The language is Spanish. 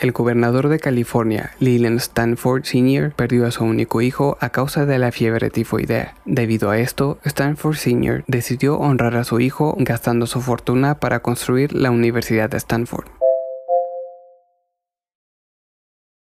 El gobernador de California, Leland Stanford Sr., perdió a su único hijo a causa de la fiebre tifoidea. Debido a esto, Stanford Sr. decidió honrar a su hijo gastando su fortuna para construir la Universidad de Stanford.